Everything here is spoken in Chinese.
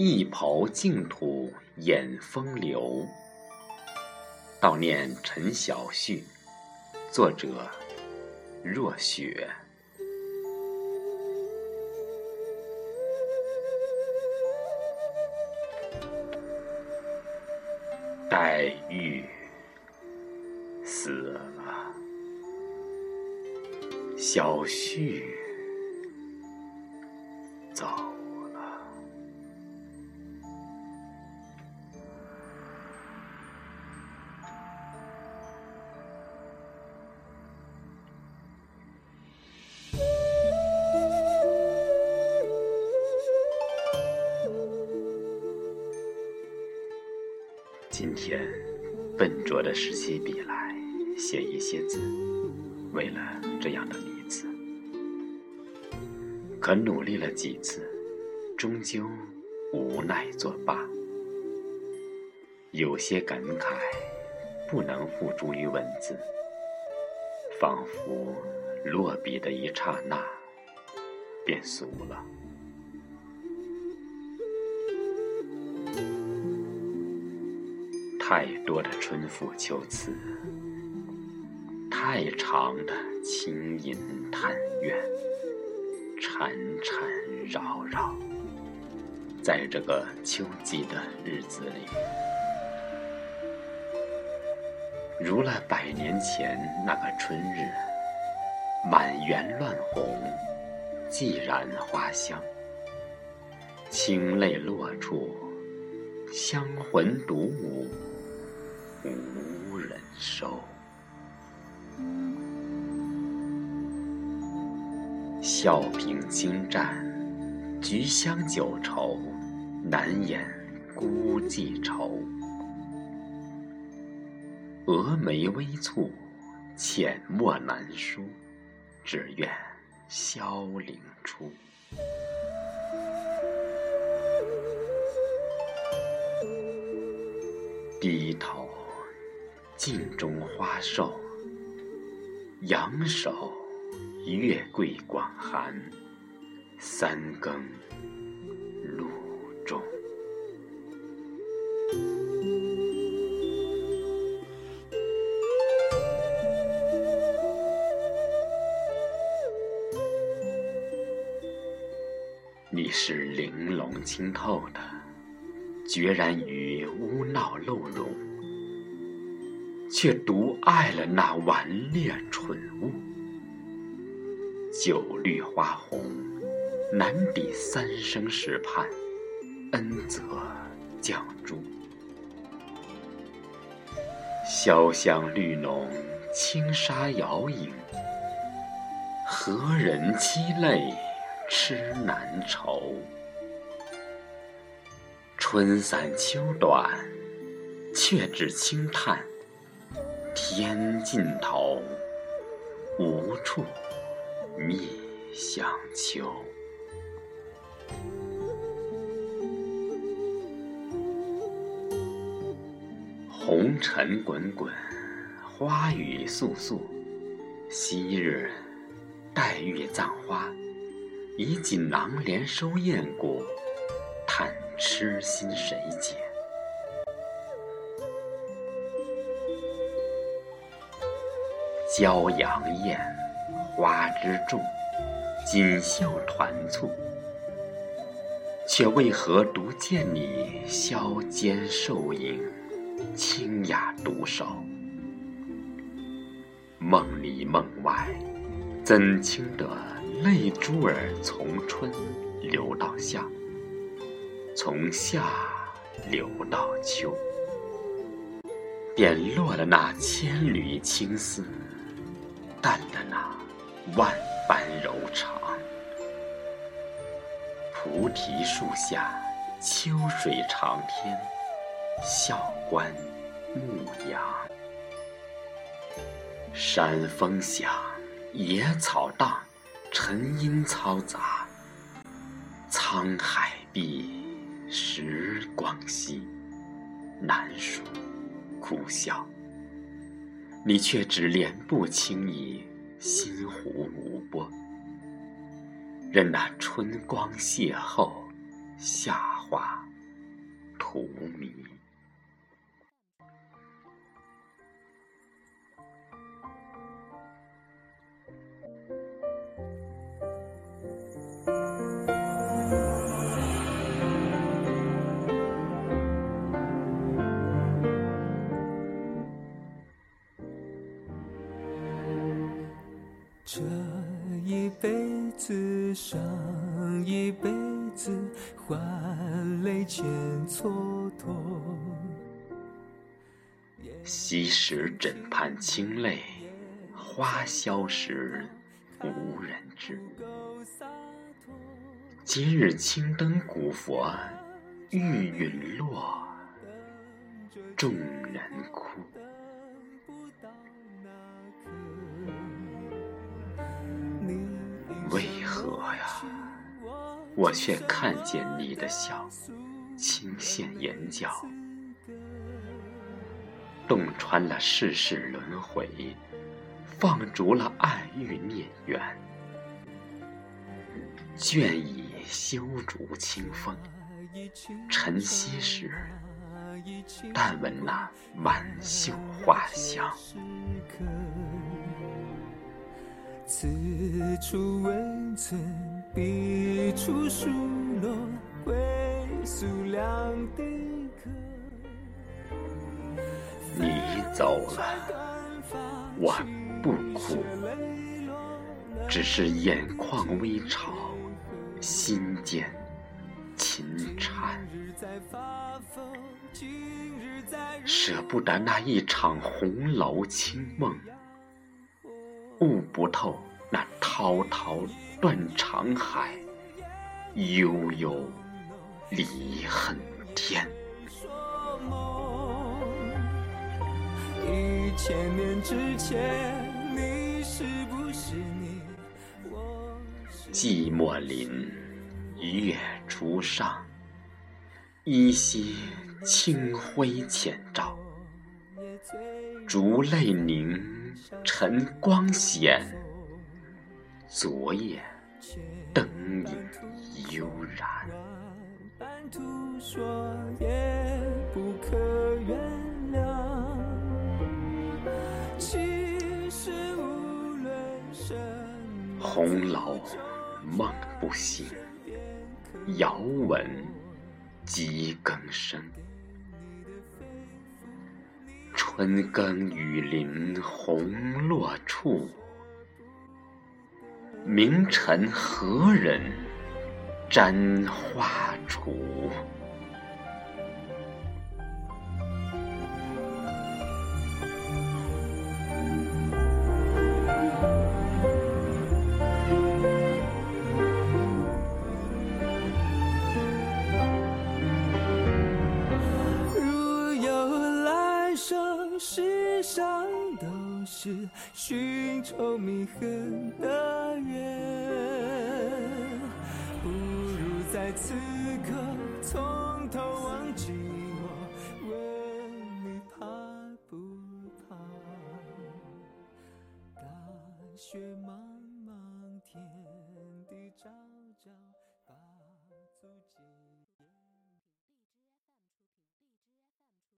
一抔净土掩风流。悼念陈小旭，作者若雪。黛玉死了，小旭今天，笨拙的拾起笔来，写一些字，为了这样的女子。可努力了几次，终究无奈作罢。有些感慨，不能付诸于文字，仿佛落笔的一刹那，便俗了。太多的春赋秋词，太长的轻吟叹怨，缠缠绕绕，在这个秋季的日子里，如了百年前那个春日，满园乱红，寂然花香，清泪落处，香魂独舞。无人收，笑凭精湛，菊香酒稠，难掩孤寂愁。蛾眉微蹙，浅墨难书，只愿萧铃出。低头。镜中花瘦，仰首月桂广寒。三更露重，你是玲珑清透的，决然于污闹漏容。却独爱了那顽劣蠢物，酒绿花红，难抵三生石畔，恩泽绛珠。潇湘绿浓，轻纱摇影，何人凄泪痴难愁？春散秋短，却只轻叹。天尽头，无处觅香丘。红尘滚滚，花雨簌簌。昔日黛玉葬花，以锦囊莲收燕骨，叹痴心谁解？骄阳艳，花枝重，锦绣团簇，却为何独见你削肩瘦影，清雅独守？梦里梦外，怎清得泪珠儿从春流到夏，从夏流到秋，点落了那千缕青丝。淡的那万般柔肠，菩提树下，秋水长天，笑观牧羊。山风响，野草荡，晨阴嘈杂。沧海碧，时光稀，难数苦笑。你却只莲步轻移，心湖无波，任那春光邂逅，夏花荼蘼。这一辈子，上一辈子，换泪千蹉跎。昔时枕畔清泪，花萧时无人知。今日青灯古佛，玉陨落，众人我却看见你的笑，轻现眼角，洞穿了世事轮回，放逐了爱欲孽缘。倦倚修竹清风，晨曦时，但闻那满袖花香。此处温存，彼处数落，归宿两地客。你走了，我不哭，只是眼眶微潮，心间轻颤，舍不得那一场红楼清梦。悟不透那滔滔断肠海，悠悠离恨天。寂寞林，月初上，依稀清辉浅照，烛泪凝。晨光显，昨夜灯影悠然。红楼梦不醒，遥闻鸡更声。春耕雨淋红落处，名臣何人？瞻画橱是寻仇觅恨的缘，不如在此刻从头忘记我，问你怕不怕？大雪